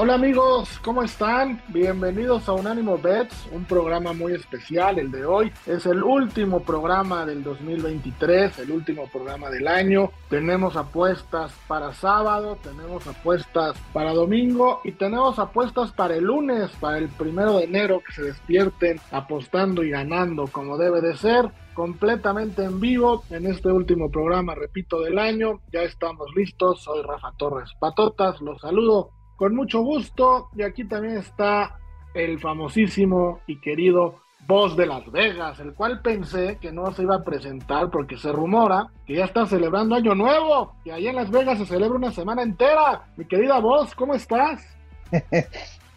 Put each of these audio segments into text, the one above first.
Hola amigos, ¿cómo están? Bienvenidos a Unánimo Bets, un programa muy especial. El de hoy es el último programa del 2023, el último programa del año. Tenemos apuestas para sábado, tenemos apuestas para domingo y tenemos apuestas para el lunes, para el primero de enero, que se despierten apostando y ganando como debe de ser completamente en vivo en este último programa, repito, del año. Ya estamos listos. Soy Rafa Torres Patotas. Los saludo con mucho gusto. Y aquí también está el famosísimo y querido Voz de Las Vegas, el cual pensé que no se iba a presentar porque se rumora que ya está celebrando Año Nuevo, que allá en Las Vegas se celebra una semana entera. Mi querida Voz, ¿cómo estás?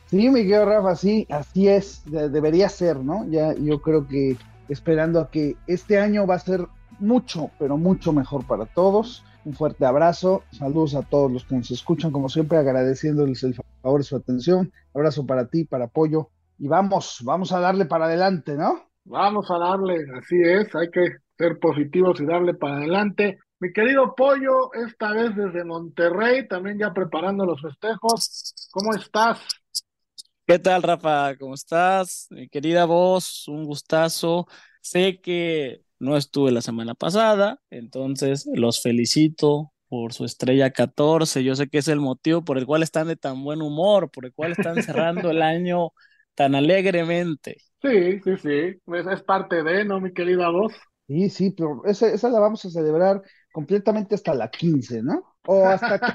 Sí, mi querido Rafa, sí, así es, debería ser, ¿no? Ya yo creo que esperando a que este año va a ser mucho, pero mucho mejor para todos un fuerte abrazo, saludos a todos los que nos escuchan, como siempre agradeciéndoles el favor de su atención, abrazo para ti, para Pollo, y vamos, vamos a darle para adelante, ¿no? Vamos a darle, así es, hay que ser positivos y darle para adelante. Mi querido Pollo, esta vez desde Monterrey, también ya preparando los festejos, ¿cómo estás? ¿Qué tal, Rafa? ¿Cómo estás? Mi querida voz, un gustazo. Sé que no estuve la semana pasada, entonces los felicito por su estrella 14. Yo sé que es el motivo por el cual están de tan buen humor, por el cual están cerrando el año tan alegremente. Sí, sí, sí. Pues es parte de, ¿no, mi querida voz? Sí, sí, pero esa, esa la vamos a celebrar completamente hasta la 15, ¿no? O hasta que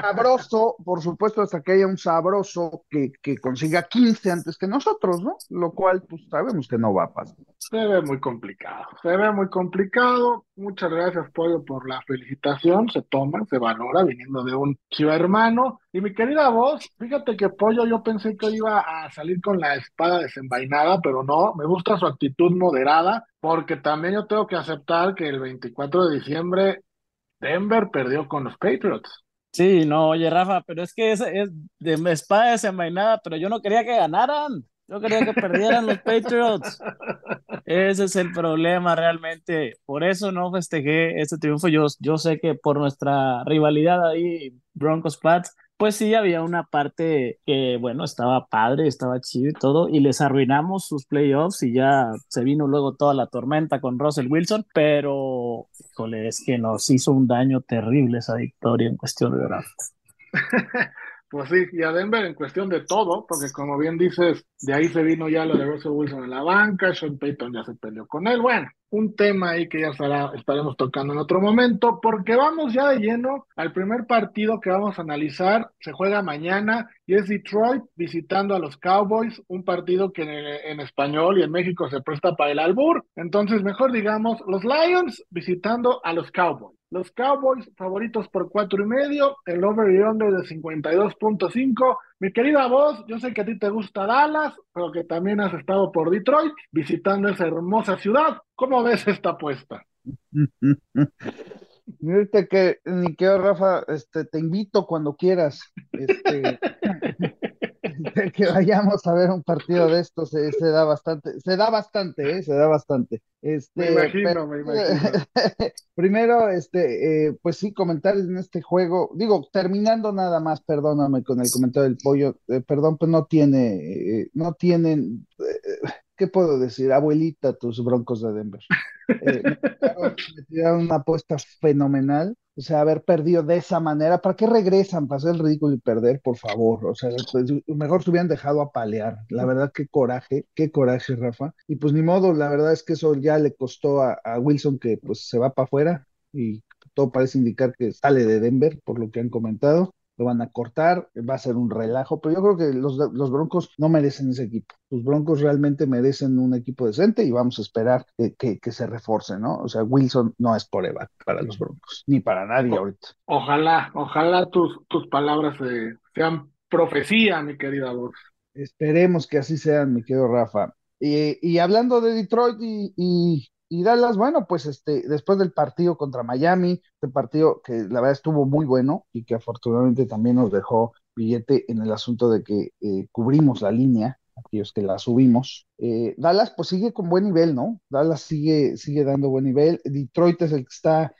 sabroso, por supuesto, hasta que haya un sabroso que, que consiga 15 antes que nosotros, ¿no? Lo cual, pues sabemos que no va a pasar. Se ve muy complicado, se ve muy complicado. Muchas gracias, Pollo, por la felicitación. Se toma, se valora, viniendo de un chivo hermano. Y mi querida voz, fíjate que Pollo, yo pensé que iba a salir con la espada desenvainada, pero no, me gusta su actitud moderada, porque también yo tengo que aceptar que el 24 de diciembre Denver perdió con los Patriots. Sí, no, oye, Rafa, pero es que es, es de espada desenvainada, pero yo no quería que ganaran. Yo quería que perdieran los Patriots. Ese es el problema realmente. Por eso no festejé este triunfo. Yo, yo sé que por nuestra rivalidad ahí, Broncos Pats, pues sí había una parte que, bueno, estaba padre, estaba chido y todo, y les arruinamos sus playoffs y ya se vino luego toda la tormenta con Russell Wilson, pero, híjole, es que nos hizo un daño terrible esa victoria en cuestión de draft. Pues sí, y a Denver en cuestión de todo, porque como bien dices, de ahí se vino ya lo de Russell Wilson en la banca, Sean Payton ya se peleó con él. Bueno, un tema ahí que ya estaremos tocando en otro momento, porque vamos ya de lleno al primer partido que vamos a analizar. Se juega mañana y es Detroit visitando a los Cowboys, un partido que en español y en México se presta para el albur. Entonces, mejor digamos, los Lions visitando a los Cowboys. Los Cowboys favoritos por cuatro y medio, el over y under de 52.5. Mi querida voz, yo sé que a ti te gusta Dallas, pero que también has estado por Detroit visitando esa hermosa ciudad. ¿Cómo ves esta apuesta? Mírate que, ni que Rafa, este, te invito cuando quieras. Este, que vayamos a ver un partido de estos se, da bastante, se da bastante, ¿eh? se da bastante. Este, me imagino, me imagino. primero, este, eh, pues sí, comentarios en este juego. Digo, terminando nada más, perdóname con el comentario del pollo, eh, perdón, pues no tiene, eh, no tienen, ¿qué puedo decir? Abuelita, tus broncos de Denver. me tiraron una apuesta fenomenal o sea, haber perdido de esa manera, ¿para qué regresan? ¿Para hacer el ridículo y perder, por favor? O sea, pues, mejor se hubieran dejado apalear. La verdad, qué coraje, qué coraje, Rafa. Y pues ni modo, la verdad es que eso ya le costó a, a Wilson que pues se va para afuera y todo parece indicar que sale de Denver, por lo que han comentado lo van a cortar, va a ser un relajo, pero yo creo que los, los Broncos no merecen ese equipo. Los Broncos realmente merecen un equipo decente y vamos a esperar que, que, se reforce, ¿no? O sea, Wilson no es por Eva para los Broncos, ni para nadie ahorita. Ojalá, ojalá tus, tus palabras sean profecía, mi querida voz. Esperemos que así sean, mi querido Rafa. y hablando de Detroit y, y, Dallas, bueno, pues este, después del partido contra Miami, este partido que la verdad estuvo muy bueno y que afortunadamente también nos dejó billete en el asunto de que eh, cubrimos la línea, aquellos que la subimos. Eh, Dallas pues sigue con buen nivel, ¿no? Dallas sigue, sigue dando buen nivel. Detroit es el que está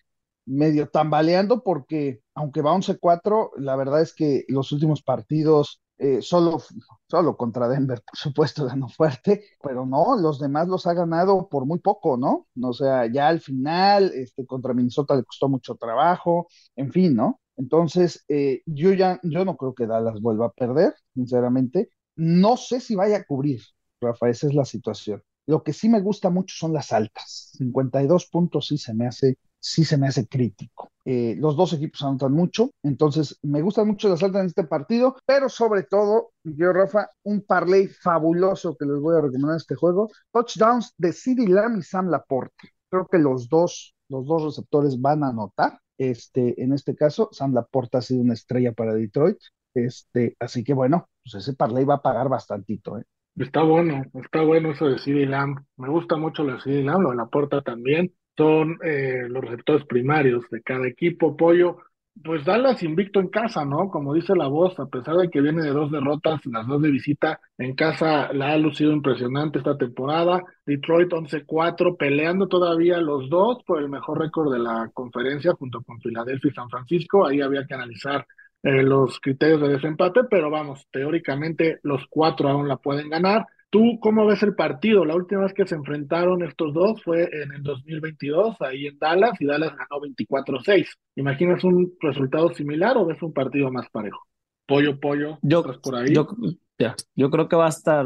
medio tambaleando porque aunque va 11-4, la verdad es que los últimos partidos eh, solo, solo contra Denver, por supuesto, ganó fuerte, pero no, los demás los ha ganado por muy poco, ¿no? O sea, ya al final, este, contra Minnesota le costó mucho trabajo, en fin, ¿no? Entonces, eh, yo ya, yo no creo que Dallas vuelva a perder, sinceramente. No sé si vaya a cubrir, Rafa, esa es la situación. Lo que sí me gusta mucho son las altas. 52 puntos sí se me hace sí se me hace crítico. Eh, los dos equipos anotan mucho, entonces me gustan mucho las altas en este partido, pero sobre todo, yo, Rafa, un parlay fabuloso que les voy a recomendar en este juego: touchdowns de CeeDee Lamb y Sam Laporte. Creo que los dos, los dos receptores van a anotar. Este, en este caso, Sam Laporte ha sido una estrella para Detroit. Este, así que bueno, pues ese parlay va a pagar bastantito, ¿eh? Está bueno, está bueno eso de CeeDee Lamb. Me gusta mucho lo de CeeDee Lamb, lo de Laporta también son eh, los receptores primarios de cada equipo. Pollo, pues Dallas invicto en casa, ¿no? Como dice la voz, a pesar de que viene de dos derrotas, las dos de visita, en casa la ha lucido impresionante esta temporada. Detroit 11-4, peleando todavía los dos por el mejor récord de la conferencia junto con Filadelfia y San Francisco. Ahí había que analizar eh, los criterios de desempate, pero vamos, teóricamente los cuatro aún la pueden ganar. ¿Tú cómo ves el partido? La última vez que se enfrentaron estos dos fue en el 2022, ahí en Dallas, y Dallas ganó 24-6. ¿Imaginas un resultado similar o ves un partido más parejo? Pollo, pollo, yo, por ahí? Yo, yo creo que va a estar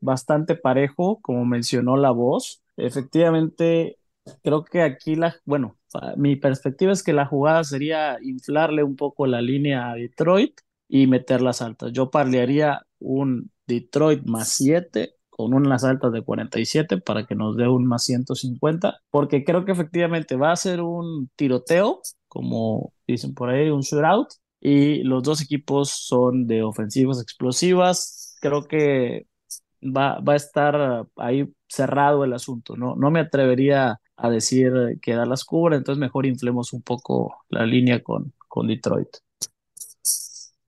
bastante parejo, como mencionó la voz. Efectivamente, creo que aquí la, bueno, mi perspectiva es que la jugada sería inflarle un poco la línea a Detroit y meter las altas. Yo parlearía un Detroit más 7 con unas altas de 47 para que nos dé un más 150, porque creo que efectivamente va a ser un tiroteo, como dicen por ahí, un shootout, y los dos equipos son de ofensivas explosivas. Creo que va, va a estar ahí cerrado el asunto, ¿no? No me atrevería a decir que las cubre, entonces mejor inflemos un poco la línea con, con Detroit.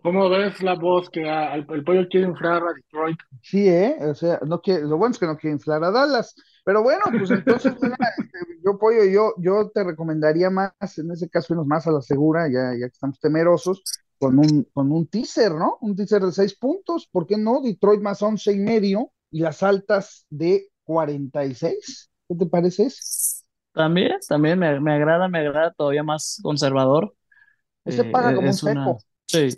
¿Cómo ves la voz que el, pollo quiere inflar a Detroit? Sí, ¿eh? O sea, no quiere, lo bueno es que no quiere inflar a Dallas. Pero bueno, pues entonces, este, yo, pollo, yo, yo te recomendaría más, en ese caso, irnos más a la segura, ya, ya que estamos temerosos, con un, con un teaser, ¿no? Un teaser de seis puntos, ¿por qué no? Detroit más once y medio y las altas de 46. ¿Qué te parece? También, también me, me agrada, me agrada todavía más conservador. Ese paga eh, como un seco. Sí,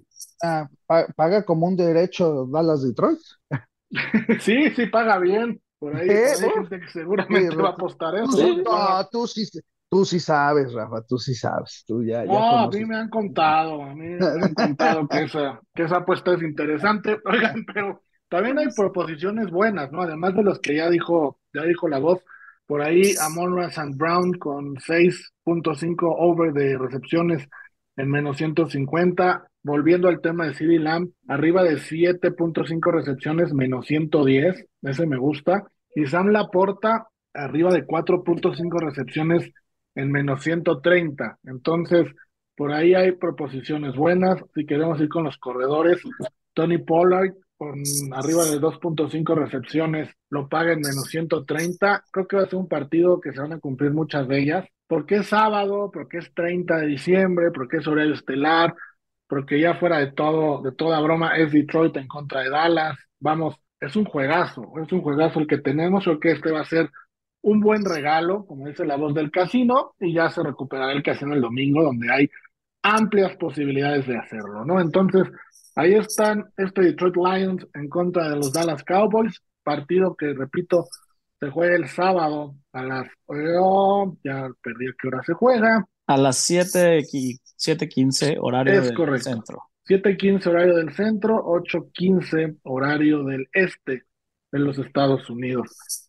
Ah, paga como un derecho Dallas Detroit. sí, sí, paga bien. Por ahí, hay gente que seguramente va a apostar eso. No, tú sí, tú sí sabes, Rafa, tú sí sabes. Tú ya, no, a mí me han contado, a mí me han contado que esa, que esa apuesta es interesante. Oigan, pero también hay proposiciones buenas, ¿no? Además de los que ya dijo, ya dijo la voz, por ahí Amon and Brown con 6.5 over de recepciones en menos 150 volviendo al tema de CD Lamb, arriba de 7.5 recepciones, menos 110, ese me gusta. Y Sam Laporta, arriba de 4.5 recepciones, en menos 130. Entonces, por ahí hay proposiciones buenas. Si queremos ir con los corredores, Tony Pollard, con arriba de 2.5 recepciones, lo paga en menos 130. Creo que va a ser un partido que se van a cumplir muchas de ellas. Porque es sábado, porque es 30 de diciembre, porque es horario estelar, porque ya fuera de todo, de toda broma, es Detroit en contra de Dallas. Vamos, es un juegazo, es un juegazo el que tenemos. Creo que este va a ser un buen regalo, como dice la voz del casino, y ya se recuperará el casino el domingo, donde hay amplias posibilidades de hacerlo, ¿no? Entonces, ahí están este Detroit Lions en contra de los Dallas Cowboys, partido que, repito, se juega el sábado a las... Oh, ya perdí a qué hora se juega. A las 7 7.15 horario del centro. 7.15 horario del centro, 8.15 horario del este de los Estados Unidos.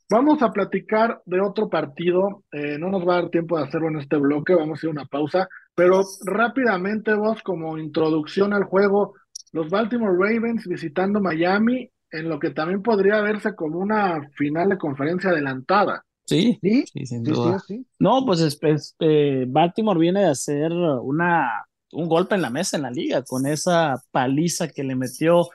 Vamos a platicar de otro partido. Eh, no nos va a dar tiempo de hacerlo en este bloque, vamos a hacer una pausa. Pero rápidamente, vos, como introducción al juego, los Baltimore Ravens visitando Miami en lo que también podría verse como una final de conferencia adelantada. Sí, Sí, sí, sin sí, sí, duda. sí. No, pues es- es- eh, Baltimore viene de hacer una, un golpe en la mesa en la liga con esa paliza que le metió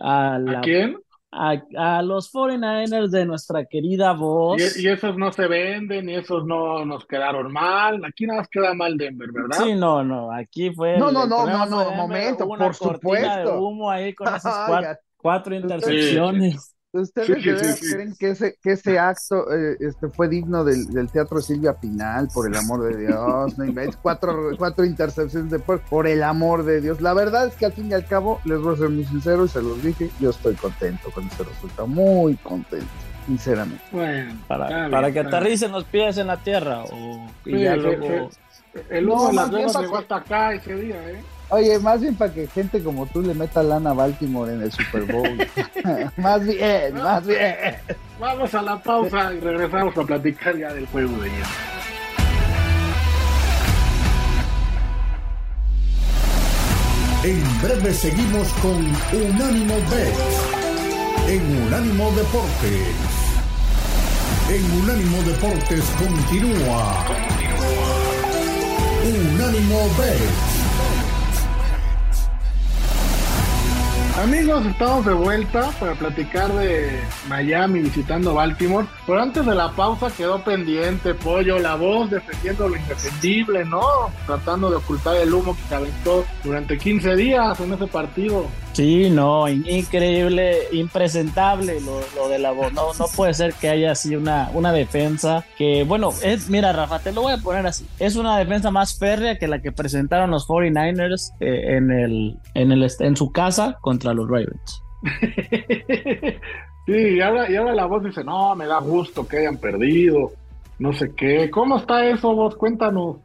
a, ¿A la, quién? a, a los 49ers de nuestra querida voz. Y, y esos no se venden, y esos no nos quedaron mal. Aquí nada más queda mal Denver, ¿verdad? Sí, no, no, aquí fue No, el, no, no, no, no, momento, hubo una por cortina de supuesto. humo ahí con esas cuatro, cuatro intercepciones. ¿Ustedes Sí, de sí, veras sí, sí. creen que ese, que ese acto eh, este, fue digno del, del teatro Silvia Pinal? Por el amor de Dios, no inventes. Cuatro, cuatro intercepciones de por, por el amor de Dios. La verdad es que al fin y al cabo, les voy a ser muy sincero y se los dije, yo estoy contento con ese resultado, muy contento, sinceramente. Bueno, Para, bien, para que aterricen los pies en la tierra. O, y ya sí, luego. sí. El humo No, de Las llegó que- hasta acá ese día, ¿eh? Oye, más bien para que gente como tú le meta lana a Baltimore en el Super Bowl. más bien, más bien. Vamos a la pausa y regresamos a platicar ya del juego de ayer. En breve seguimos con Unánimo Bet en Unánimo Deportes. En Unánimo Deportes continúa. Unánimo Bet. Amigos, estamos de vuelta para platicar de Miami visitando Baltimore. Pero antes de la pausa quedó pendiente, Pollo, la voz defendiendo lo indefendible, ¿no? Tratando de ocultar el humo que se aventó durante 15 días en ese partido. Sí, no, in- increíble, impresentable lo, lo de la voz. No, no puede ser que haya así una, una defensa que, bueno, es, mira, Rafa, te lo voy a poner así. Es una defensa más férrea que la que presentaron los 49ers eh, en, el, en, el, en su casa contra los Ravens. sí, y ahora, y ahora la voz dice, no, me da gusto que hayan perdido, no sé qué. ¿Cómo está eso, vos? Cuéntanos.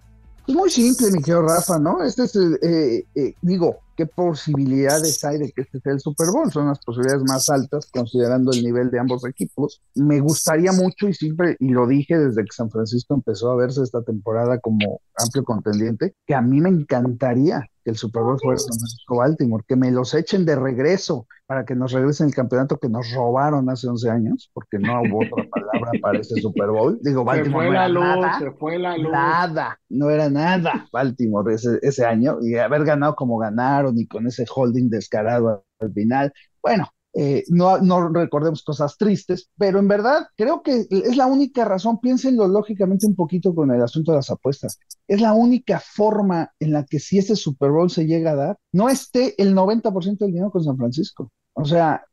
Es muy simple, mi querido Rafa, ¿no? Este es eh, eh, digo, ¿qué posibilidades hay de que este sea el Super Bowl? Son las posibilidades más altas considerando el nivel de ambos equipos. Me gustaría mucho y siempre, y lo dije desde que San Francisco empezó a verse esta temporada como amplio contendiente, que a mí me encantaría que el Super Bowl San Francisco Baltimore, que me los echen de regreso para que nos regresen el campeonato que nos robaron hace 11 años, porque no hubo otra palabra para ese Super Bowl. Digo, Se Baltimore fue no la era luz, nada. se fue la luz. Nada, no era nada Baltimore ese, ese año y haber ganado como ganaron y con ese holding descarado al final. Bueno, eh, no, no recordemos cosas tristes, pero en verdad creo que es la única razón, piénsenlo lógicamente un poquito con el asunto de las apuestas, es la única forma en la que si ese Super Bowl se llega a dar, no esté el 90% del dinero con San Francisco. O sea,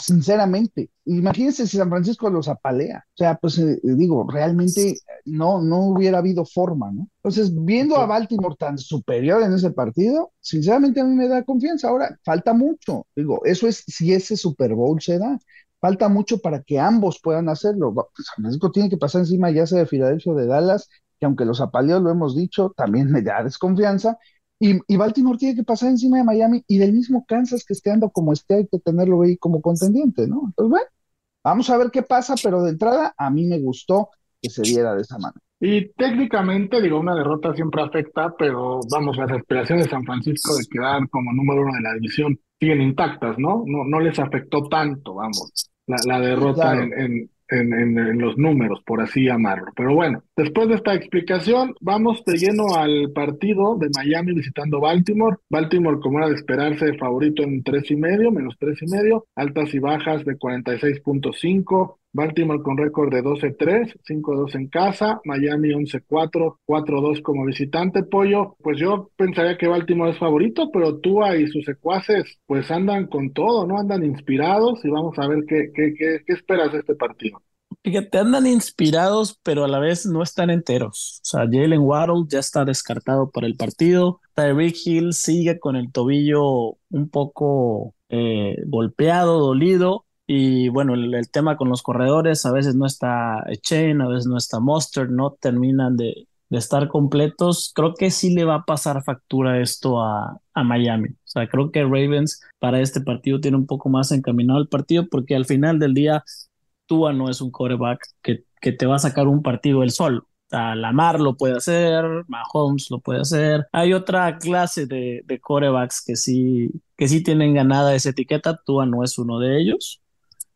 sinceramente, imagínense si San Francisco los apalea. O sea, pues eh, digo, realmente no, no hubiera habido forma, ¿no? Entonces, viendo a Baltimore tan superior en ese partido, sinceramente a mí me da confianza. Ahora, falta mucho. Digo, eso es si ese Super Bowl se da. Falta mucho para que ambos puedan hacerlo. Pues, San Francisco tiene que pasar encima ya sea de Filadelfia o de Dallas, que aunque los apaleó, lo hemos dicho, también me da desconfianza. Y, y Baltimore tiene que pasar encima de Miami y del mismo Kansas que esté ando como esté, hay que tenerlo ahí como contendiente, ¿no? Entonces, bueno, vamos a ver qué pasa, pero de entrada a mí me gustó que se diera de esa manera. Y técnicamente, digo, una derrota siempre afecta, pero vamos, las aspiraciones de San Francisco de quedar como número uno de la división siguen intactas, ¿no? No, no les afectó tanto, vamos, la, la derrota Claro. en, en, en, en- en los números, por así llamarlo. Pero bueno, después de esta explicación, vamos de lleno al partido de Miami visitando Baltimore. Baltimore, como era de esperarse, favorito en tres y medio, menos tres y medio, altas y bajas de 46.5. Baltimore con récord de 12-3, 5-2 en casa, Miami 11-4, 4-2 como visitante, Pollo. Pues yo pensaría que Baltimore es favorito, pero Tua y sus secuaces pues andan con todo, ¿no? Andan inspirados y vamos a ver qué, qué, qué, qué esperas de este partido. Fíjate, andan inspirados, pero a la vez no están enteros. O sea, Jalen Waddle ya está descartado para el partido. Tyreek Hill sigue con el tobillo un poco eh, golpeado, dolido. Y bueno, el, el tema con los corredores, a veces no está Chain, a veces no está Mustard, no terminan de, de estar completos. Creo que sí le va a pasar factura esto a, a Miami. O sea, creo que Ravens para este partido tiene un poco más encaminado el partido porque al final del día Tua no es un quarterback que, que te va a sacar un partido él solo. Lamar lo puede hacer, Mahomes lo puede hacer. Hay otra clase de, de corebacks que sí, que sí tienen ganada esa etiqueta. Tua no es uno de ellos.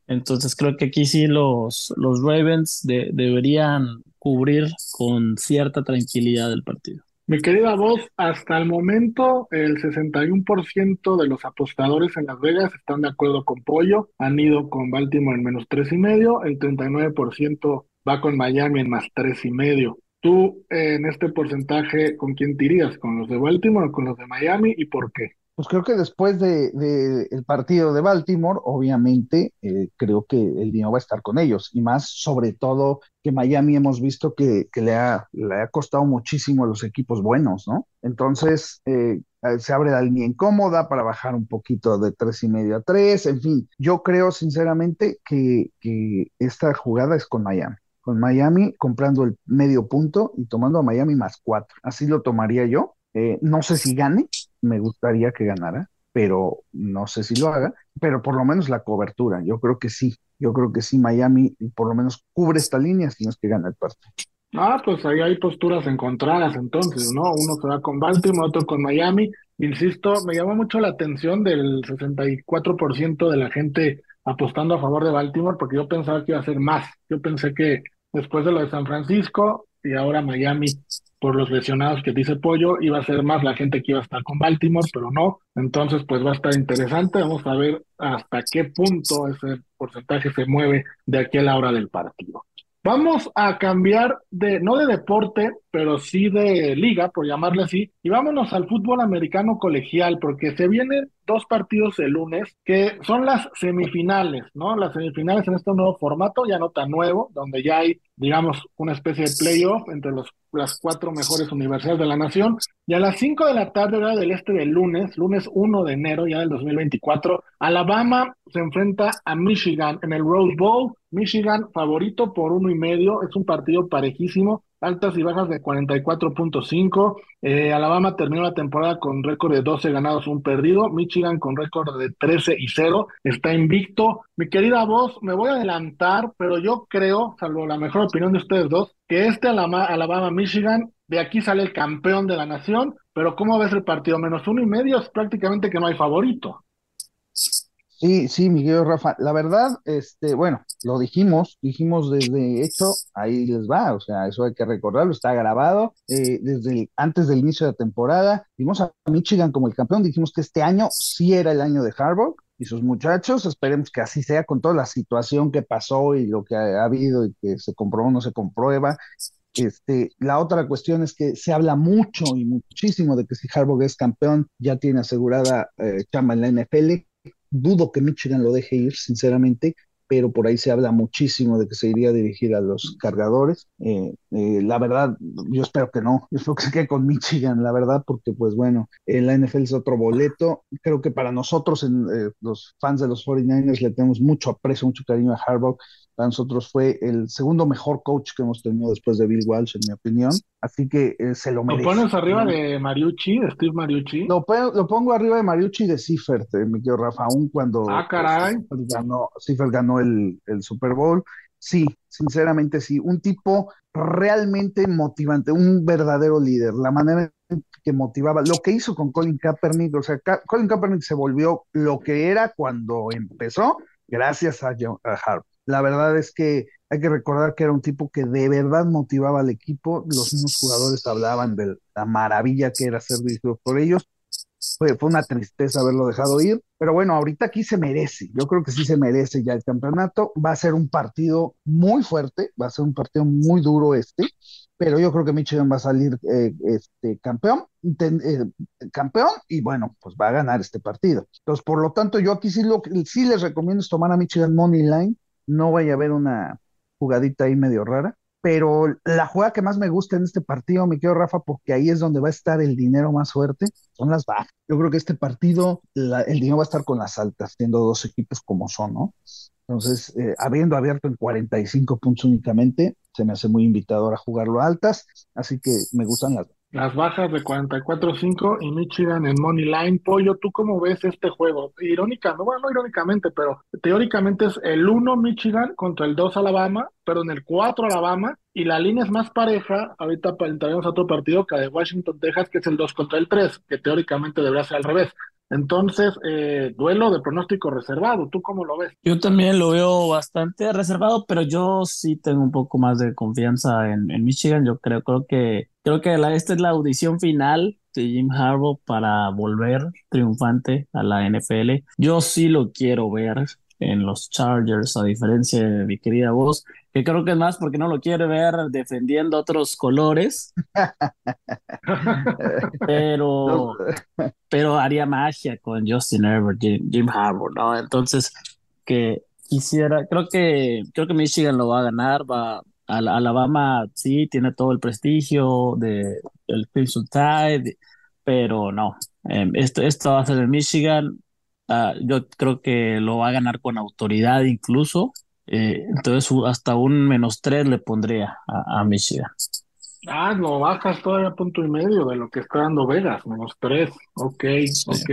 Entonces creo que aquí sí los, los Ravens deberían cubrir con cierta tranquilidad el partido. Mi querida voz, hasta el momento el 61% de los apostadores en Las Vegas están de acuerdo con Pollo, han ido con Baltimore en menos tres y medio, el 39% va con Miami en más tres y medio. Tú en este porcentaje, ¿con quién tirías? ¿Con los de Baltimore o con los de Miami y por qué? Pues creo que después de, el partido de Baltimore, obviamente, eh, creo que el dinero va a estar con ellos. Y más, sobre todo, que Miami hemos visto que, le, ha, le ha costado muchísimo a los equipos buenos, ¿no? Entonces, eh, se abre la línea incómoda para bajar un poquito de tres y medio a tres. En fin, yo creo sinceramente que, que esta jugada es con Miami con Miami comprando el medio punto y tomando a Miami más cuatro. Así lo tomaría yo. Eh, no sé si gane, me gustaría que ganara, pero no sé si lo haga, pero por lo menos la cobertura, yo creo que sí, yo creo que sí, Miami por lo menos cubre esta línea si no es que gana el partido. Ah, pues ahí hay posturas encontradas entonces, ¿no? Uno se va con Baltimore, otro con Miami. Insisto, me llamó mucho la atención del 64% de la gente apostando a favor de Baltimore porque yo pensaba que iba a ser más. Yo pensé que después de lo de San Francisco y ahora Miami por los lesionados que dice Pollo, iba a ser más la gente que iba a estar con Baltimore, pero no. Entonces, pues va a estar interesante. Vamos a ver hasta qué punto ese porcentaje se mueve de aquí a la hora del partido. Vamos a cambiar de, no de deporte, pero sí de liga, por llamarle así, y vámonos al fútbol americano colegial, porque se vienen dos partidos el lunes, que son las semifinales, ¿no? Las semifinales en este nuevo formato, ya no tan nuevo, donde ya hay, digamos, una especie de playoff entre los, las cuatro mejores universidades de la nación. Y a las cinco de la tarde, hora del este del lunes, lunes 1 de enero ya del 2024, Alabama se enfrenta a Michigan en el Rose Bowl. Michigan favorito por uno y medio, es un partido parejísimo altas y bajas de 44.5. Eh, Alabama terminó la temporada con récord de 12 ganados, un perdido. Michigan con récord de 13 y 0. Está invicto. Mi querida voz, me voy a adelantar, pero yo creo, salvo la mejor opinión de ustedes dos, que este Alabama-Michigan, de aquí sale el campeón de la nación. Pero ¿cómo ves el partido? Menos uno y medio es prácticamente que no hay favorito. Sí, sí, Miguel Rafa. La verdad, este, bueno, lo dijimos, dijimos desde hecho, ahí les va, o sea, eso hay que recordarlo, está grabado eh, desde antes del inicio de la temporada. Vimos a Michigan como el campeón, dijimos que este año sí era el año de Harbaugh y sus muchachos, esperemos que así sea con toda la situación que pasó y lo que ha, habido y que se comprobó, no se comprueba. Este, la otra cuestión es que se habla mucho y muchísimo de que si Harbaugh es campeón, ya tiene asegurada eh, chamba en la NFL Dudo que Michigan lo deje ir, sinceramente, pero por ahí se habla muchísimo de que se iría a dirigir a los cargadores. Eh, eh, la verdad, yo espero que no, yo espero que se quede con Michigan, la verdad, porque pues bueno, en la NFL es otro boleto. Creo que para nosotros, eh, los fans de los 49ers, le tenemos mucho aprecio, mucho cariño a Harbaugh para nosotros fue el segundo mejor coach que hemos tenido después de Bill Walsh, en mi opinión. Así que eh, se lo merece. ¿Lo pones arriba de Mariucci, de Steve Mariucci? Lo, lo pongo arriba de Mariucci y de Seifert, eh, mi querido Rafa, aún cuando ah, caray. ganó, ganó el, el Super Bowl. Sí, sinceramente sí. Un tipo realmente motivante, un verdadero líder. La manera que motivaba, lo que hizo con Colin Kaepernick, o sea, Colin Kaepernick se volvió lo que era cuando empezó, gracias a, a Harvard. La verdad es que hay que recordar que era un tipo que de verdad motivaba al equipo. Los mismos jugadores hablaban de la maravilla que era ser dirigido por ellos. Fue, una tristeza haberlo dejado ir, pero bueno, ahorita aquí se merece. Yo creo que sí se merece ya el campeonato. Va a ser un partido muy fuerte, va a ser un partido muy duro este, pero yo creo que Michigan va a salir eh, este, campeón, eh, campeón y bueno, pues va a ganar este partido. Entonces, por lo tanto, yo aquí sí, lo, sí les recomiendo tomar a Michigan Money Line no vaya a haber una jugadita ahí medio rara. Pero la jugada que más me gusta en este partido, mi querido Rafa, porque ahí es donde va a estar el dinero más fuerte, son las bajas. Yo creo que este partido, el dinero va a estar con las altas, siendo dos equipos como son, ¿no? Entonces, eh, habiendo abierto en 45 puntos únicamente, se me hace muy invitador a jugarlo a altas, así que me gustan las Las bajas de 44-5 y Michigan en Money Line. Pollo, ¿tú cómo ves este juego? Irónicamente, bueno, no irónicamente, pero teóricamente es el 1 Michigan contra el 2 Alabama, pero en el 4 Alabama, y la línea es más pareja, ahorita entraremos a otro partido que de Washington, Texas, que es el 2 contra el 3, que teóricamente debería ser al revés. Entonces, eh, duelo de pronóstico reservado, ¿tú cómo lo ves? Yo también lo veo bastante reservado, pero yo sí tengo un poco más de confianza en, en Michigan. Yo creo, creo que, creo que la, esta es la audición final de Jim Harbaugh para volver triunfante a la NFL. Yo sí lo quiero ver en los Chargers, a diferencia de mi querida voz, que creo que es más porque no lo quiere ver defendiendo otros colores, pero, pero haría magia con Justin Herbert, Jim, Jim Harbaugh, ¿no? Entonces, que quisiera, creo que, creo que Michigan lo va a ganar, va, Alabama sí tiene todo el prestigio de el Crimson Tide, pero no, eh, esto, esto va a ser en Michigan, Ah, yo creo que lo va a ganar con autoridad incluso. Eh, entonces hasta un menos tres le pondría a, a Michigan. Ah, lo bajas todavía a punto y medio de lo que está dando Vegas, menos tres. Ok, ok.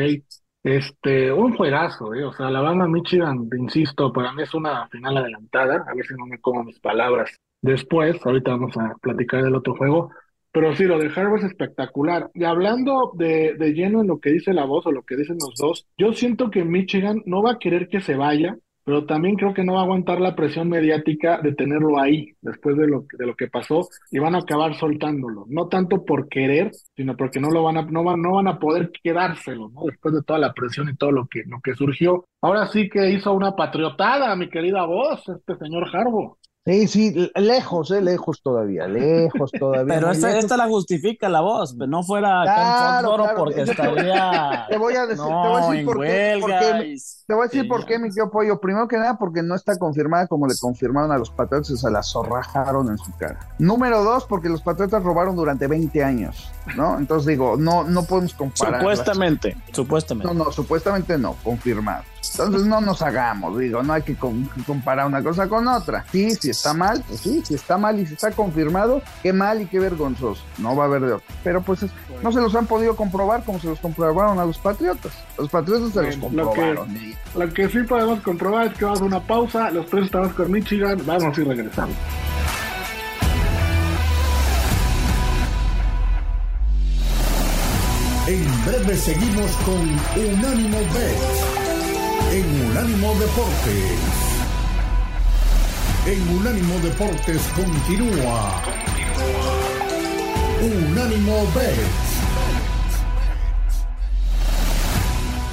Este, un juegazo, eh. O sea, Alabama, Michigan, insisto, para mí es una final adelantada. A ver si no me como mis palabras después. Ahorita vamos a platicar del otro juego. Pero sí, lo de Harbaugh es espectacular. Y hablando de, de lleno en lo que dice la voz o lo que dicen los dos, yo siento que Michigan no va a querer que se vaya, pero también creo que no va a aguantar la presión mediática de tenerlo ahí después de lo, de lo que pasó y van a acabar soltándolo. No tanto por querer, sino porque no lo van a, no van, no van a poder quedárselo, ¿no? Después de toda la presión y todo lo que, lo que surgió. Ahora sí que hizo una patriotada, mi querida voz, este señor Harbaugh. Sí, sí, lejos, eh, lejos todavía, lejos todavía. Pero esta, esta, la justifica la voz, no fuera claro, claro. porque estaría. Te voy a decir, no, te voy a decir por qué, por qué, Te voy a decir por qué, mi tío Pollo. Primero que nada, porque no está confirmada como le confirmaron a los patriotas, se la zorrajaron en su cara. Número dos, porque los patriotas robaron durante 20 años, ¿no? Entonces digo, no, no podemos comparar. Supuestamente, supuestamente. No, no, supuestamente no, confirmado. Entonces no nos hagamos, digo, no hay que comparar una cosa con otra. Sí, si está mal, pues sí, si está mal y si está confirmado, qué mal y qué vergonzoso. No va a haber de otro. Pero pues no se los han podido comprobar como se los comprobaron a los patriotas. Los patriotas se los comprobaron. Lo que, sí podemos comprobar es que vamos a una pausa, los tres estamos con Michigan, vamos y regresamos. En breve seguimos con Unánimo Bet en Unánimo Deportes. En Unánimo Deportes continúa. Unánimo Bets.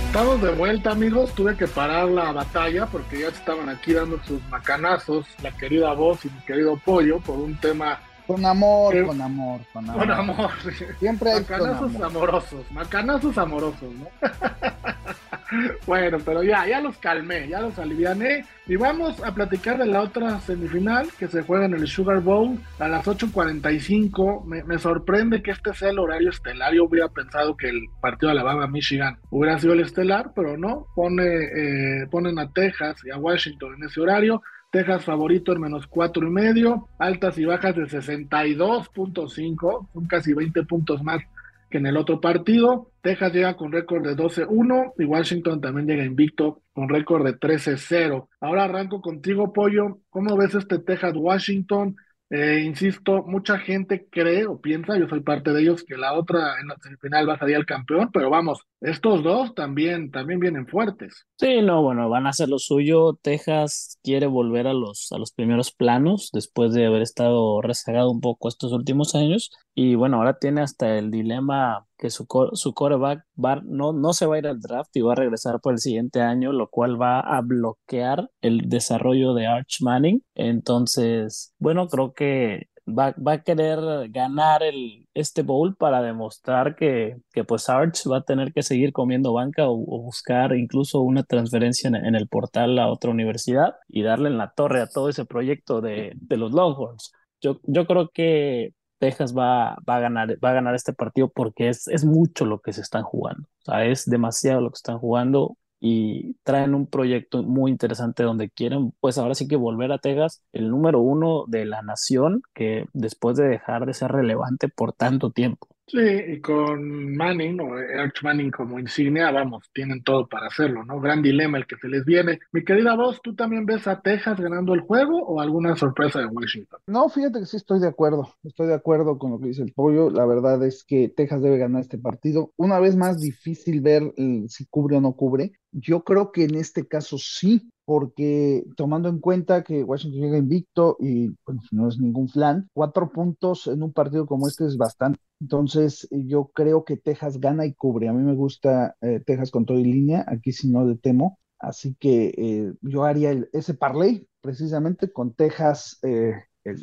Estamos de vuelta, amigos. Tuve que parar la batalla porque ya estaban aquí dando sus macanazos, la querida voz y mi querido pollo, por un tema con amor, con amor, con amor. Con amor. Siempre hay Macanazos amorosos, macanazos amorosos, ¿no? bueno, pero ya, ya los calmé, ya los aliviané. Y vamos a platicar de la otra semifinal que se juega en el Sugar Bowl a las 8.45. Me, me sorprende que este sea el horario estelar. Yo hubiera pensado que el partido de Alabama-Michigan hubiera sido el estelar, pero no. Pone, eh, ponen a Texas y a Washington en ese horario. Texas favorito en menos cuatro y medio, altas y bajas de 62.5, son casi 20 puntos más que en el otro partido. Texas llega con récord de 12-1 y Washington también llega invicto con récord de 13-0. Ahora arranco contigo, Pollo. ¿Cómo ves este Texas-Washington? Eh, insisto, mucha gente cree o piensa, yo soy parte de ellos, que la otra en la semifinal va a salir el campeón, pero vamos, estos dos también, también vienen fuertes. Sí, no, bueno, van a hacer lo suyo. Texas quiere volver a los, a los primeros planos después de haber estado rezagado un poco estos últimos años. Y bueno, ahora tiene hasta el dilema que su, su coreback va, no, no se va a ir al draft y va a regresar por el siguiente año, lo cual va a bloquear el desarrollo de Arch Manning. Entonces, bueno, creo que va, va a querer ganar el, este bowl para demostrar que, que pues Arch va a tener que seguir comiendo banca o, buscar incluso una transferencia en, en, el portal a otra universidad y darle en la torre a todo ese proyecto de, de los Longhorns. Yo, yo creo que Texas va, va, a ganar, va ganar este partido porque es, es mucho lo que se están jugando. Es demasiado lo que están jugando y traen un proyecto muy interesante donde quieren, pues ahora sí que volver a Texas, el número uno de la nación, que después de dejar de ser relevante por tanto tiempo. Sí, y con Manning o Arch Manning como insignia, vamos, tienen todo para hacerlo, ¿no? Gran dilema el que se les viene. Mi querida voz, ¿tú también ves a Texas ganando el juego o alguna sorpresa de Washington? No, fíjate que sí estoy de acuerdo, estoy de acuerdo con lo que dice el pollo. La verdad es que Texas debe ganar este partido. Una vez más, difícil ver si cubre o no cubre. Yo creo que en este caso sí, porque tomando en cuenta que Washington llega invicto y no es ningún flan, cuatro puntos en un partido como este es bastante. Entonces, yo creo que Texas gana y cubre. A mí me gusta eh, Texas con todo y línea, aquí si no le temo. Así que eh, yo haría ese parlay precisamente con Texas, eh,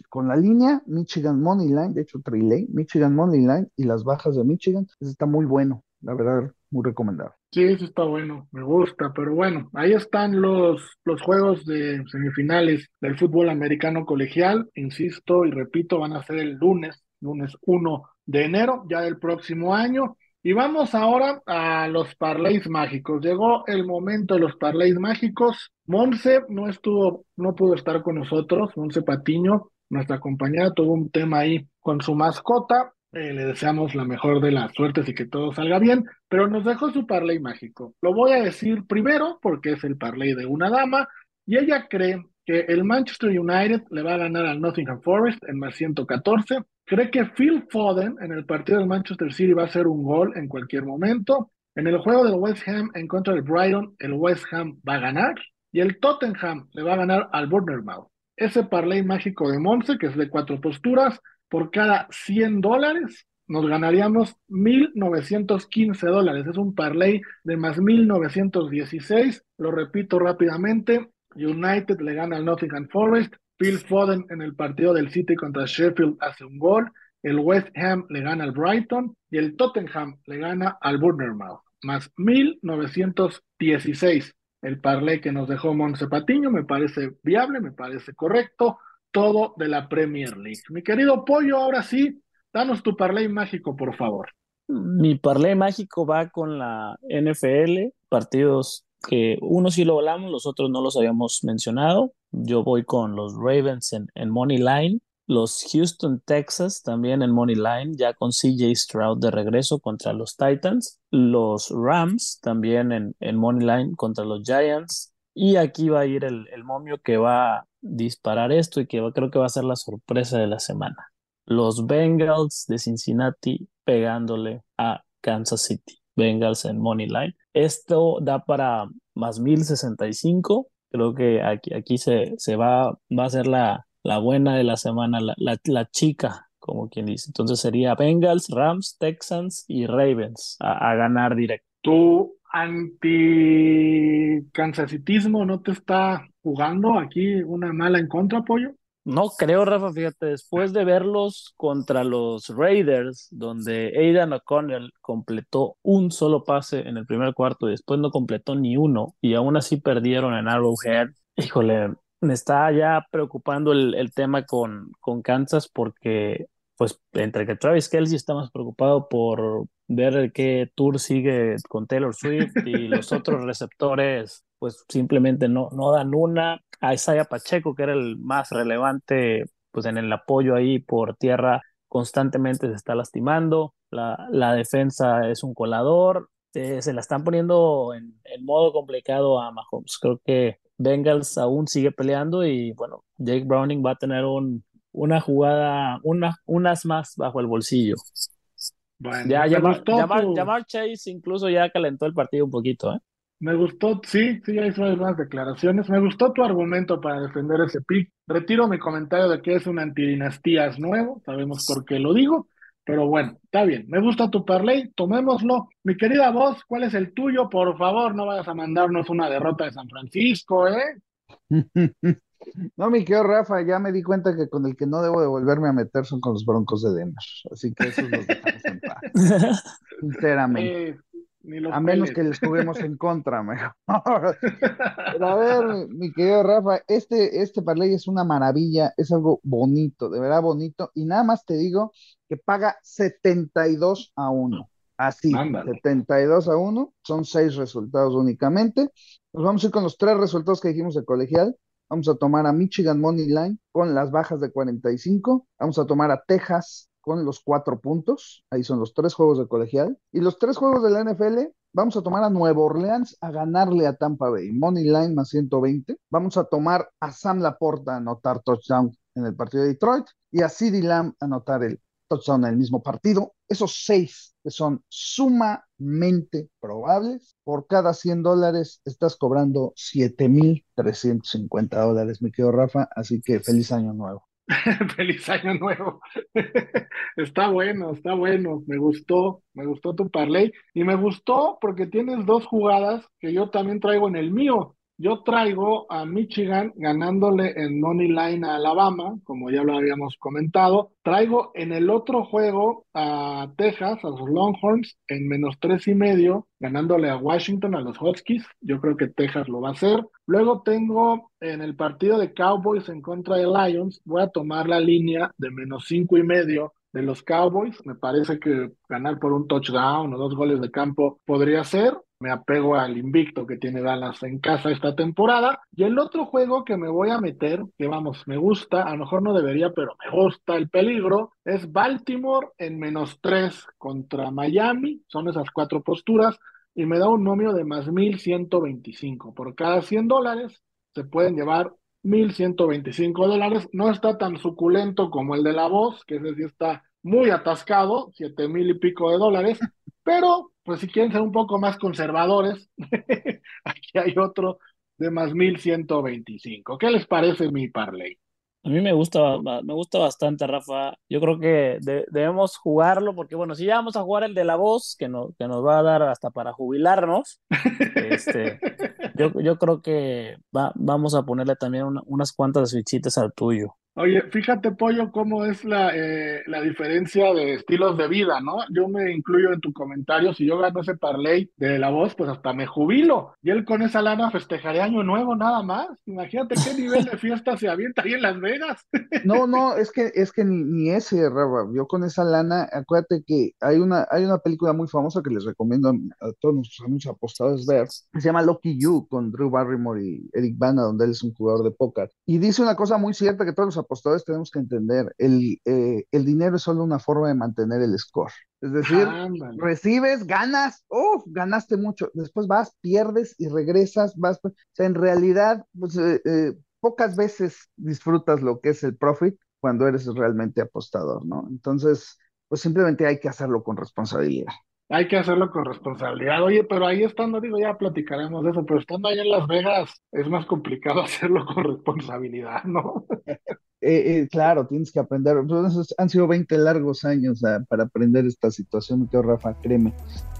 con la línea Michigan Money Line, de hecho Triley, Michigan Money Line y las bajas de Michigan. Eso está muy bueno, la verdad, muy recomendable. Sí, eso está bueno, me gusta, pero bueno, ahí están los, los juegos de semifinales del fútbol americano colegial, insisto y repito, van a ser el lunes, lunes 1 de enero, ya del próximo año. Y vamos ahora a los parlays mágicos. Llegó el momento de los parlays mágicos. Monse no estuvo, no pudo estar con nosotros, Monse Patiño, nuestra compañera, tuvo un tema ahí con su mascota, eh, le deseamos la mejor de las suertes y que todo salga bien, pero nos dejó su parlay mágico. Lo voy a decir primero porque es el parlay de una dama y ella cree que el Manchester United le va a ganar al Nottingham Forest en más 114. Cree que Phil Foden en el partido del Manchester City va a hacer un gol en cualquier momento. En el juego del West Ham en contra del Brighton, el West Ham va a ganar. Y el Tottenham le va a ganar al Bournemouth. Ese parlay mágico de Monse, que es de cuatro posturas, por cada 100 dólares nos ganaríamos 1.915 dólares. Es un parlay de más 1.916. Lo repito rápidamente. United le gana al Nottingham Forest. Phil Foden en el partido del City contra Sheffield hace un gol. El West Ham le gana al Brighton. Y el Tottenham le gana al Bournemouth. Más 1.916. El parlay que nos dejó Monse Patiño me parece viable, me parece correcto todo de la Premier League. Mi querido Pollo, ahora sí, danos tu parlay mágico, por favor. Mi parlay mágico va con la NFL, partidos que uno sí lo hablamos, los otros no los habíamos mencionado. Yo voy con los Ravens en, en Money Line, los Houston Texas también en Money Line, ya con CJ Stroud de regreso contra los Titans, los Rams también en, en Money Line contra los Giants, y aquí va a ir el, el momio que va disparar esto y que creo que va a ser la sorpresa de la semana. Los Bengals de Cincinnati pegándole a Kansas City. Bengals en Money Line. Esto da para más 1065. Creo que aquí, aquí se, se va, va a ser la, la buena de la semana, la, la, chica, como quien dice. Entonces sería Bengals, Rams, Texans y Ravens a, a ganar directo. ¿Tu anti-cansacitismo no te está jugando aquí una mala en contra, Pollo? No creo, Rafa, fíjate, después de verlos contra los Raiders, donde Aidan O'Connell completó un solo pase en el primer cuarto y después no completó ni uno, y aún así perdieron en Arrowhead, híjole, me está ya preocupando el, el tema con, con Kansas porque, pues, entre que Travis Kelsey está más preocupado por ver qué tour sigue con Taylor Swift y los otros receptores pues simplemente no, no dan una. A Isaiah Pacheco, que era el más relevante, pues en el apoyo ahí por tierra, constantemente se está lastimando. La, la defensa es un colador. Eh, se la están poniendo en, en, modo complicado a Mahomes. Creo que Bengals aún sigue peleando y bueno, Jake Browning va a tener un, una jugada, una, unas más bajo el bolsillo. Bueno, ya, llamar, Chase incluso ya calentó el partido un poquito, ¿eh? Me gustó, sí, sí, ya hizo algunas declaraciones. Me gustó tu argumento para defender ese pick. Retiro mi comentario de que es un antidinastías nuevo, sabemos por qué lo digo, pero bueno, está bien. Me gusta tu parlay, tomémoslo. Mi querida voz, ¿cuál es el tuyo? Por favor, no vayas a mandarnos una derrota de San Francisco, ¿eh? No, mi querido Rafa, ya me di cuenta que con el que no debo de volverme a meter son con los Broncos de Denver. Así que eso los dejamos en paz. Sinceramente. a menos que les juguemos en contra, mejor. Pero a ver, mi querido Rafa, este, este parlay es una maravilla, es algo bonito, de verdad bonito. Y nada más te digo que paga 72 a 1. Así, 72 a 1, son seis resultados únicamente. Nos vamos a ir con los tres resultados que dijimos de colegial. Vamos a tomar a Michigan Money Line con las bajas de 45. Vamos a tomar a Texas con los cuatro puntos. Ahí son los tres juegos de colegial. Y los tres juegos de la NFL, vamos a tomar a Nueva Orleans a ganarle a Tampa Bay. Money line más 120. Vamos a tomar a Sam Laporta a anotar touchdown en el partido de Detroit y a CeeDee Lamb a anotar el touchdown en el mismo partido. Esos seis que son sumamente probables, por cada 100 dólares estás cobrando 7,350 dólares, mi querido Rafa. Así que feliz año nuevo. Feliz año nuevo. está bueno, está bueno. Me gustó, me gustó tu parlay. Y me gustó porque tienes dos jugadas que yo también traigo en el mío. Yo traigo a Michigan ganándole en Money Line a Alabama, como ya lo habíamos comentado. Traigo en el otro juego a Texas, a los Longhorns, en menos tres y medio, ganándole a Washington, a los Huskies. Yo creo que Texas lo va a hacer. Luego tengo en el partido de Cowboys en contra de Lions, voy a tomar la línea de menos cinco y medio de los Cowboys. Me parece que ganar por un touchdown o dos goles de campo podría ser me apego al invicto que tiene Dallas en casa esta temporada. Y el otro juego que me voy a meter, que vamos, me gusta, a lo mejor no debería, pero me gusta el peligro, es Baltimore en menos tres contra Miami. Son esas cuatro posturas y me da un nomio de más 1125. Por cada 100 dólares se pueden llevar 1125 dólares. No está tan suculento como el de la voz, que ese sí está muy atascado, siete mil y pico de dólares, pero pues si quieren ser un poco más conservadores, aquí hay otro de más 1125. ¿Qué les parece mi parlay? A mí me gusta, me gusta bastante, Rafa. Yo creo que debemos jugarlo porque, bueno, si ya vamos a jugar el de la voz, que, no, que nos va a dar hasta para jubilarnos, este, yo, yo creo que va, vamos a ponerle también unas cuantas fichitas al tuyo. Oye, fíjate, Pollo, cómo es la, eh, la diferencia de estilos de vida, ¿no? Yo me incluyo en tu comentario, si yo gano ese parlay de la voz, pues hasta me jubilo. Y él con esa lana festejaré año nuevo nada más. Imagínate qué nivel de fiesta se avienta ahí en Las Vegas. No, no, es que, es que ni, ese, Raba. Yo con esa lana, acuérdate que hay una, hay una película muy famosa que les recomiendo a, todos nuestros amigos apostadores ver, se llama Lucky You, con Drew Barrymore y Eric Bana, donde él es un jugador de póker. Y dice una cosa muy cierta que todos los apostadores tenemos que entender, el, eh, el dinero es solo una forma de mantener el score. Es decir, recibes, ganas, uff, ganaste mucho, después vas, pierdes y regresas, vas, o sea, en realidad, pues, eh, eh, pocas veces disfrutas lo que es el profit cuando eres realmente apostador, ¿no? Entonces, pues simplemente hay que hacerlo con responsabilidad. Hay que hacerlo con responsabilidad. Oye, pero ahí estando, digo, ya platicaremos de eso, pero estando ahí en Las Vegas es más complicado hacerlo con responsabilidad, ¿no? Eh, eh, claro, tienes que aprender. Pues, han sido 20 largos años para aprender esta situación, Rafa, créeme,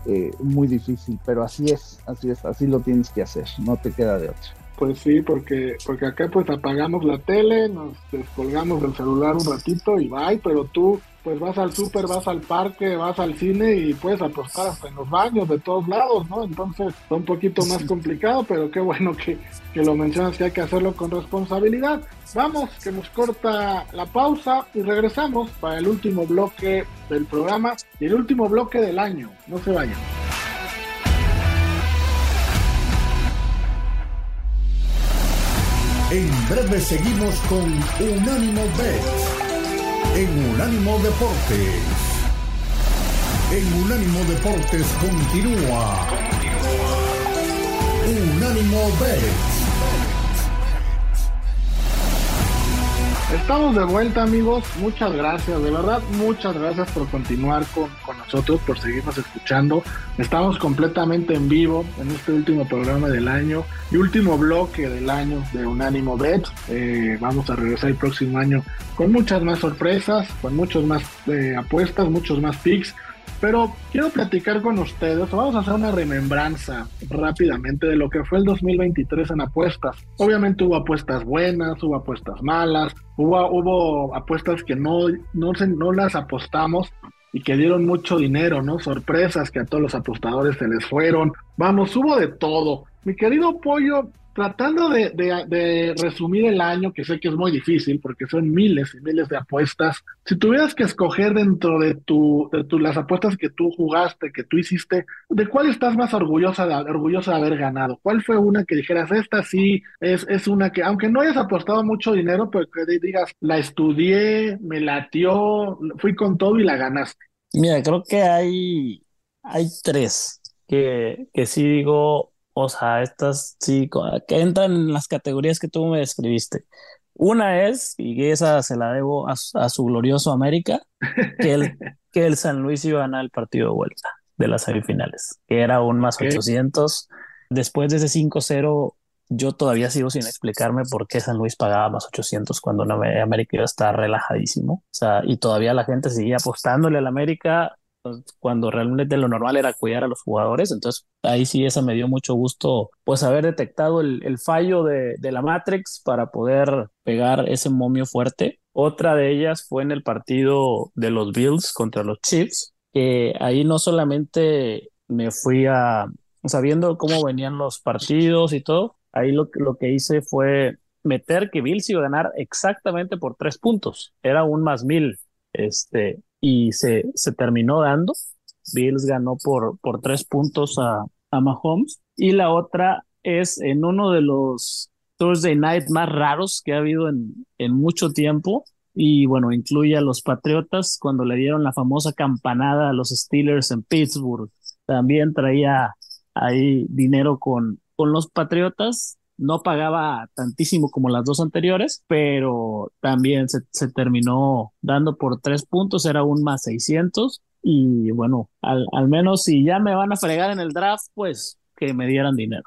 eh, muy difícil, pero así es, así es, así lo tienes que hacer, no te queda de otra. Pues sí, porque, porque acá pues apagamos la tele, nos descolgamos del celular un ratito y bye, pero tú pues vas al súper, vas al parque, vas al cine y puedes apostar hasta en los baños de todos lados, ¿no? Entonces es un poquito más complicado, pero qué bueno que, que lo mencionas que hay que hacerlo con responsabilidad. Vamos, que nos corta la pausa y regresamos para el último bloque del programa y el último bloque del año. No se vayan. En breve seguimos con Unánimo Bet en Unánimo Deportes. En Unánimo Deportes continúa. Unánimo Bet Estamos de vuelta amigos, muchas gracias, de verdad muchas gracias por continuar con, nosotros, por seguirnos escuchando. Estamos completamente en vivo en este último programa del año y último bloque del año de Unánimo Bet. Eh, vamos a regresar el próximo año con muchas más sorpresas, con muchos más eh, apuestas, muchos más picks pero quiero platicar con ustedes, vamos a hacer una remembranza rápidamente de lo que fue el 2023 en apuestas. Obviamente hubo apuestas buenas, hubo apuestas malas, hubo, hubo apuestas que no, no, no las apostamos y que dieron mucho dinero, ¿no? Sorpresas que a todos los apostadores se les fueron. Vamos, hubo de todo. Mi querido Pollo, tratando de, resumir el año, que sé que es muy difícil porque son miles y miles de apuestas, si tuvieras que escoger dentro de, tu, las apuestas que tú jugaste, que tú hiciste, ¿de cuál estás más orgullosa de, orgullosa de haber ganado? ¿Cuál fue una que dijeras, esta sí es, es una que, aunque no hayas apostado mucho dinero, pero que digas, la estudié, me latió, fui con todo y la ganaste? Mira, creo que hay, hay tres que, que sí digo, o sea, estas sí, que entran en las categorías que tú me describiste. Una es, y esa se la debo a, su glorioso América, que el, que el San Luis iba a ganar el partido de vuelta de las semifinales, que era un más 800. Después de ese 5-0, yo todavía sigo sin explicarme por qué San Luis pagaba más 800 cuando América iba a estar relajadísimo. O sea, y todavía la gente seguía apostándole al América cuando realmente lo normal era cuidar a los jugadores. Entonces ahí sí esa me dio mucho gusto pues haber detectado el, fallo de, la Matrix para poder pegar ese momio fuerte. Otra de ellas fue en el partido de los Bills contra los Chiefs, que ahí no solamente me fui a, sabiendo cómo venían los partidos y todo, ahí lo, lo que hice fue meter que Bills iba a ganar exactamente por tres puntos. Era un más mil. Este, y se, se terminó dando. Bills ganó por, por tres puntos a, a Mahomes. Y la otra es en uno de los Thursday Night más raros que ha habido en, en mucho tiempo. Y bueno, incluye a los Patriotas cuando le dieron la famosa campanada a los Steelers en Pittsburgh. También traía ahí dinero con, con los Patriotas no pagaba tantísimo como las dos anteriores, pero también se, terminó dando por tres puntos, era un más 600 y bueno, al, al menos si ya me van a fregar en el draft, pues que me dieran dinero.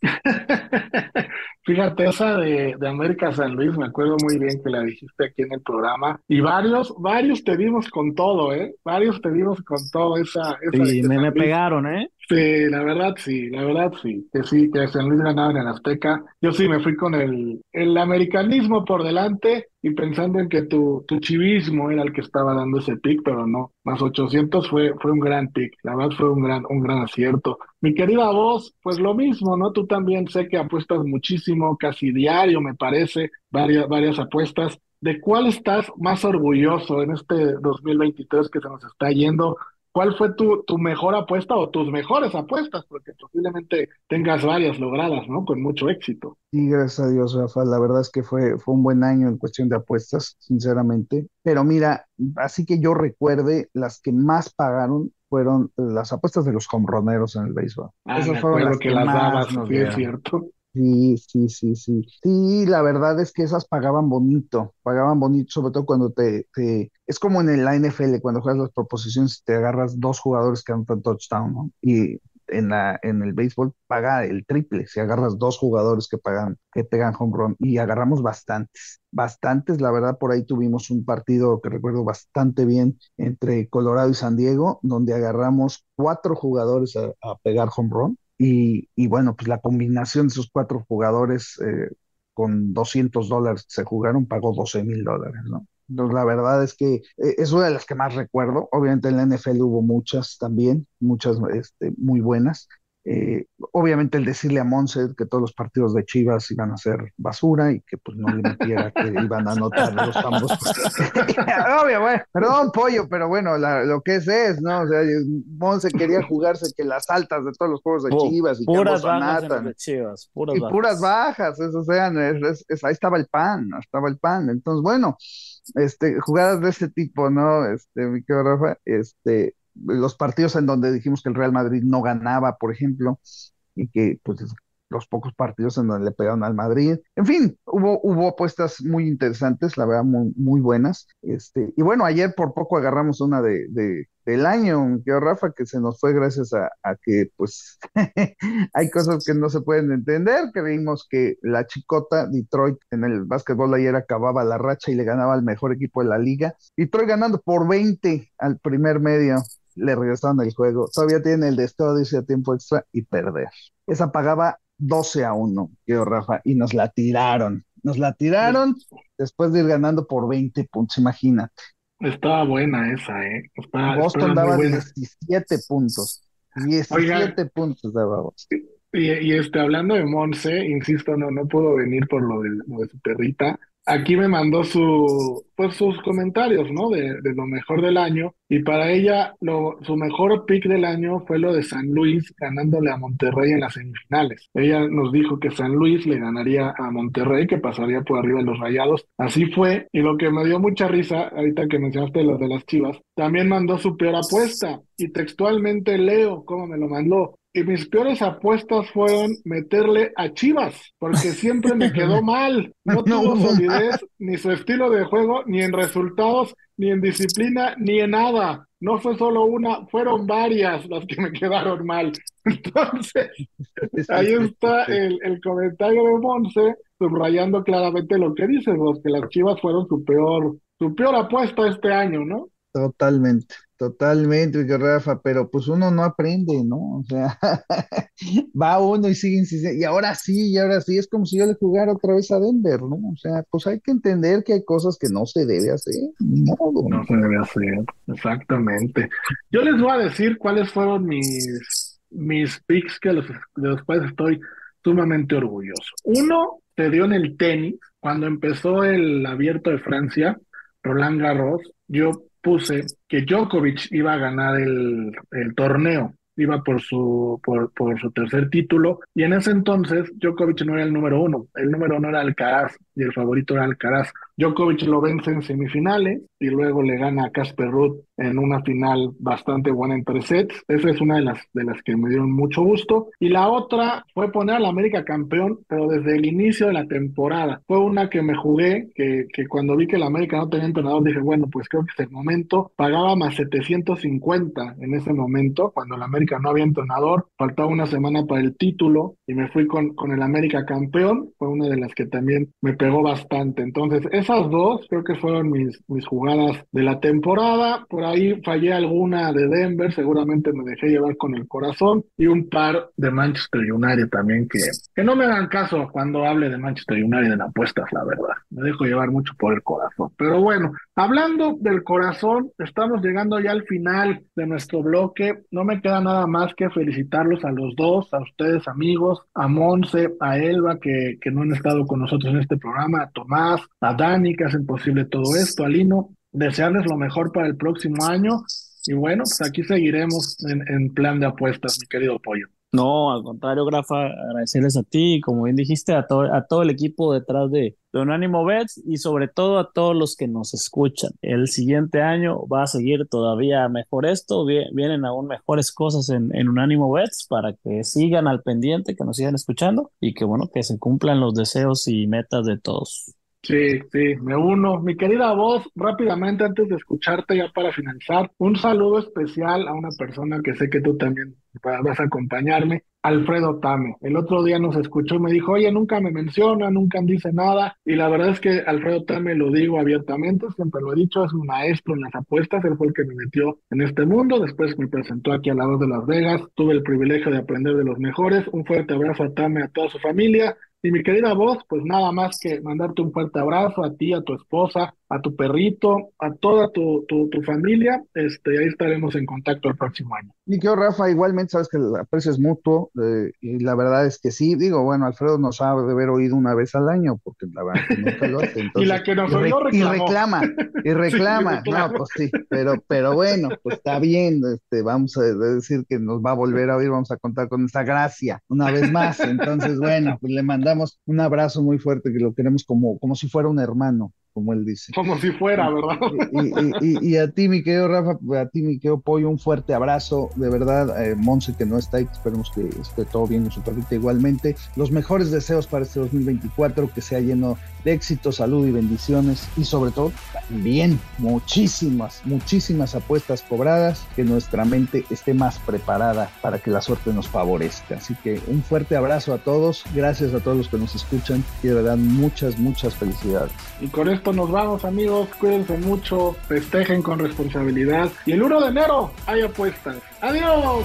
Fíjate, esa de, de, América San Luis, me acuerdo muy bien que la dijiste aquí en el programa. Y varios, varios te dimos con todo, ¿eh? Varios te dimos con todo esa. esa sí, me, me pegaron, ¿eh? Sí, la verdad sí, la verdad sí. Que sí, que San Luis ganaba en el Azteca. Yo sí me fui con el, el americanismo por delante y pensando en que tu, tu chivismo era el que estaba dando ese pick, pero no. Más 800 fue, fue un gran pick. La verdad fue un gran, un gran acierto. Mi querida voz, pues lo mismo, ¿no? Tú también sé que apuestas muchísimo casi diario, me parece, varias, varias apuestas. ¿De cuál estás más orgulloso en este 2023 que se nos está yendo? ¿Cuál fue tu, tu mejor apuesta o tus mejores apuestas? Porque posiblemente tengas varias logradas, ¿no? Con mucho éxito. Sí, gracias a Dios, Rafa. La verdad es que fue, fue un buen año en cuestión de apuestas, sinceramente. Pero mira, así que yo recuerde, las que más pagaron fueron las apuestas de los comroneros en el béisbol. Ah, Esas fueron las que, las más dabas, es cierto. Sí, sí, sí, sí. Sí, la verdad es que esas pagaban bonito, pagaban bonito, sobre todo cuando te, te... Es como en la NFL, cuando juegas las proposiciones y te agarras dos jugadores que anotan touchdown, ¿no? Y en, la, en el béisbol paga el triple, si agarras dos jugadores que pagan, que pegan home run, y agarramos bastantes, bastantes, la verdad, por ahí tuvimos un partido que recuerdo bastante bien entre Colorado y San Diego, donde agarramos cuatro jugadores a, a pegar home run, y, bueno, pues la combinación de esos cuatro jugadores eh, con 200 dólares se jugaron pagó 12 mil dólares, ¿no? Entonces, la verdad es que eh, es una de las que más recuerdo. Obviamente en la NFL hubo muchas también, muchas este, muy buenas, eh, obviamente el decirle a Monse que todos los partidos de Chivas iban a ser basura y que pues no le metiera que iban a anotar los ambos. Obvio, bueno, perdón, pollo, pero bueno, lo que es es, ¿no? O sea, Monse quería jugarse que las altas de todos los juegos de Chivas y puras bajas de Chivas, puras y bajas. puras bajas, eso sean, ahí estaba el pan, estaba el pan. Entonces, bueno, este, jugadas de ese tipo, ¿no? Este, mi querido Rafa, este, los partidos en donde dijimos que el Real Madrid no ganaba, por ejemplo, y que pues los pocos partidos en donde le pegaron al Madrid. En fin, hubo, hubo apuestas muy interesantes, la verdad, muy, muy buenas. Este, y bueno, ayer por poco agarramos una de, de del año, que Rafa, que se nos fue gracias a, a que pues hay cosas que no se pueden entender. Creímos que la chicota Detroit en el básquetbol ayer acababa la racha y le ganaba al mejor equipo de la liga. Detroit ganando por 20 al primer medio le regresaron el juego. Todavía tiene el desperdicio a tiempo extra y perder. Esa pagaba 12 a 1, yo Rafa, y nos la tiraron. Nos la tiraron después de ir ganando por 20 puntos, imagínate. Estaba buena esa, ¿eh? Boston daba 17 puntos. 17 puntos daba Boston. Y, este, hablando de Monse, insisto, no, no puedo venir por lo de, lo de su perrita. Aquí me mandó su, pues sus comentarios, ¿no? De, de lo mejor del año. Y para ella, lo, su mejor pick del año fue lo de San Luis ganándole a Monterrey en las semifinales. Ella nos dijo que San Luis le ganaría a Monterrey, que pasaría por arriba de los rayados. Así fue. Y lo que me dio mucha risa, ahorita que mencionaste lo de las chivas, también mandó su peor apuesta. Y textualmente leo cómo me lo mandó. Y mis peores apuestas fueron meterle a Chivas, porque siempre me quedó mal. No tuvo solidez, ni su estilo de juego, ni en resultados, ni en disciplina, ni en nada. No fue solo una, fueron varias las que me quedaron mal. Entonces, ahí está el, el comentario de Monse, subrayando claramente lo que dices, vos, que las Chivas fueron su peor, su peor apuesta este año, ¿no? Totalmente, totalmente, Rafa, pero pues uno no aprende, ¿no? O sea, va uno y sigue insistiendo, y ahora sí, y ahora sí, es como si yo le jugara otra vez a Denver, ¿no? O sea, pues hay que entender que hay cosas que no se debe hacer, no, no se debe hacer, exactamente. Yo les voy a decir cuáles fueron mis, mis picks que los, de los cuales estoy sumamente orgulloso. Uno se dio en el tenis, cuando empezó el abierto de Francia, Roland Garros, yo puse que Djokovic iba a ganar el, el torneo, iba por su, por, por su tercer título, y en ese entonces Djokovic no era el número uno, el número uno era Alcaraz y el favorito era Alcaraz. Djokovic lo vence en semifinales y luego le gana a Casper Ruud en una final bastante buena en tres sets. Esa es una de las, de las que me dieron mucho gusto. Y la otra fue poner al América campeón, pero desde el inicio de la temporada. Fue una que me jugué, que, que cuando vi que el América no tenía entrenador, dije, bueno, pues creo que es el momento. Pagaba más 750 en ese momento, cuando el América no había entrenador. Faltaba una semana para el título y me fui con, con el América campeón. Fue una de las que también me pegó bastante. Entonces, esas dos creo que fueron mis, mis jugadas de la temporada. Por ahí fallé alguna de Denver, seguramente me dejé llevar con el corazón. Y un par de Manchester United también, que, que no me dan caso cuando hable de Manchester United en apuestas, la verdad. Me dejo llevar mucho por el corazón. Pero bueno, hablando del corazón, estamos llegando ya al final de nuestro bloque. No me queda nada más que felicitarlos a los dos, a ustedes amigos, a Monse, a Elba, que, que no han estado con nosotros en este programa, a Tomás, a Dani, que hacen posible todo esto, a Lino, desearles lo mejor para el próximo año. Y bueno, pues aquí seguiremos en, en plan de apuestas, mi querido Pollo. No, al contrario, Grafa, agradecerles a ti, como bien dijiste, a, todo a todo el equipo detrás de, de Unánimo Bets y sobre todo a todos los que nos escuchan. El siguiente año va a seguir todavía mejor esto, vienen aún mejores cosas en, en Unánimo Bets para que sigan al pendiente, que nos sigan escuchando y que bueno, que se cumplan los deseos y metas de todos. Sí, sí, me uno. Mi querida voz, rápidamente antes de escucharte ya para finalizar, un saludo especial a una persona que sé que tú también vas a acompañarme, Alfredo Tame. El otro día nos escuchó y me dijo, oye, nunca me menciona, nunca dice nada. Y la verdad es que Alfredo Tame lo digo abiertamente, siempre lo he dicho, es un maestro en las apuestas, él fue el que me metió en este mundo, después me presentó aquí a la voz de Las Vegas, tuve el privilegio de aprender de los mejores. Un fuerte abrazo a Tame, a toda su familia y mi querida voz, pues nada más que mandarte un fuerte abrazo a ti, a tu esposa, a tu perrito, a toda tu, tu, familia. Este, ahí estaremos en contacto el próximo año. Y que Rafa, igualmente sabes que el aprecio es mutuo, eh, y la verdad es que sí, digo, bueno, Alfredo nos ha de haber oído una vez al año, porque la verdad que nunca lo hace. y la que nos oyó Y reclama, y reclama, no, pues sí, pero, pero bueno, pues está bien, este, vamos a decir que nos va a volver a oír, vamos a contar con esa gracia una vez más. Entonces, bueno, pues le mandamos un abrazo muy fuerte, que lo queremos como, como si fuera un hermano como él dice. Como si fuera, ¿verdad? Y, a ti, mi querido Rafa, a ti, mi querido Pollo, un fuerte abrazo, de verdad, eh, Monse que no está ahí, esperemos que esté todo bien en su perrita igualmente. Los mejores deseos para este 2024, que sea lleno de éxito, salud y bendiciones, y sobre todo, también muchísimas, muchísimas apuestas cobradas, que nuestra mente esté más preparada para que la suerte nos favorezca. Así que un fuerte abrazo a todos, gracias a todos los que nos escuchan, y de verdad, muchas, muchas felicidades. Y con nos vamos amigos, cuídense mucho, festejen con responsabilidad y el 1 de enero hay apuestas. Adiós.